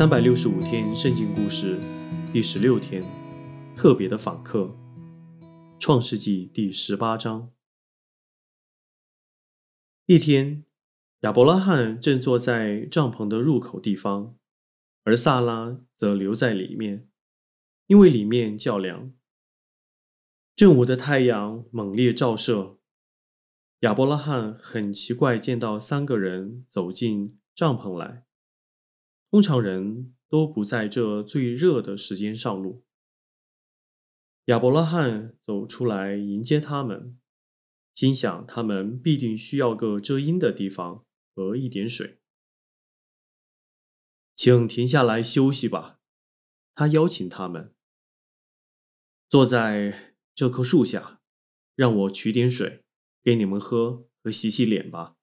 三百六十五天圣经故事第十六天，特别的访客，创世纪第十八章。一天，亚伯拉罕正坐在帐篷的入口地方，而萨拉则留在里面，因为里面较凉。正午的太阳猛烈照射，亚伯拉罕很奇怪见到三个人走进帐篷来。通常人都不在这最热的时间上路。亚伯拉罕走出来迎接他们，心想他们必定需要个遮阴的地方和一点水。请停下来休息吧，他邀请他们坐在这棵树下，让我取点水给你们喝和洗洗脸吧。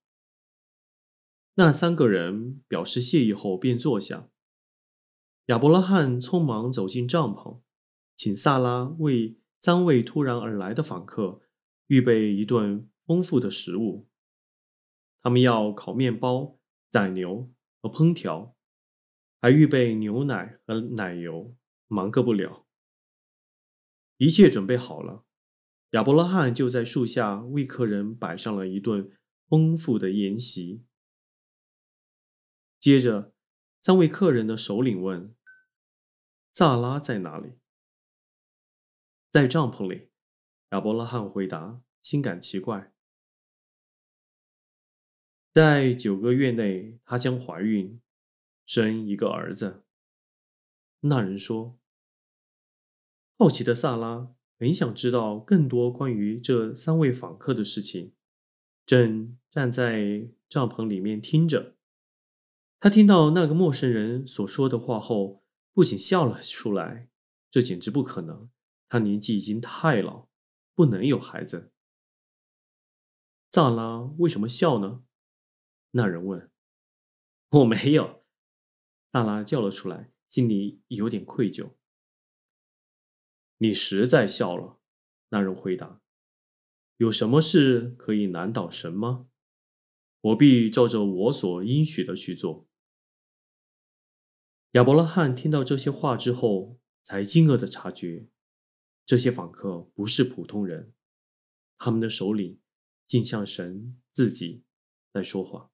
那三个人表示谢意后便坐下。亚伯拉罕匆忙走进帐篷，请萨拉为三位突然而来的访客预备一顿丰富的食物。他们要烤面包、宰牛和烹调，还预备牛奶和奶油，忙个不了。一切准备好了，亚伯拉罕就在树下为客人摆上了一顿丰富的宴席。接着，三位客人的首领问：“萨拉在哪里？”“在帐篷里。”亚伯拉罕回答，心感奇怪。在九个月内，她将怀孕，生一个儿子。那人说：“好奇的萨拉很想知道更多关于这三位访客的事情，正站在帐篷里面听着。”他听到那个陌生人所说的话后，不仅笑了出来。这简直不可能，他年纪已经太老，不能有孩子。萨拉为什么笑呢？那人问。我没有。萨拉叫了出来，心里有点愧疚。你实在笑了。那人回答。有什么事可以难倒神吗？我必照着我所应许的去做。亚伯拉罕听到这些话之后，才惊愕的察觉，这些访客不是普通人，他们的首领竟像神自己在说话。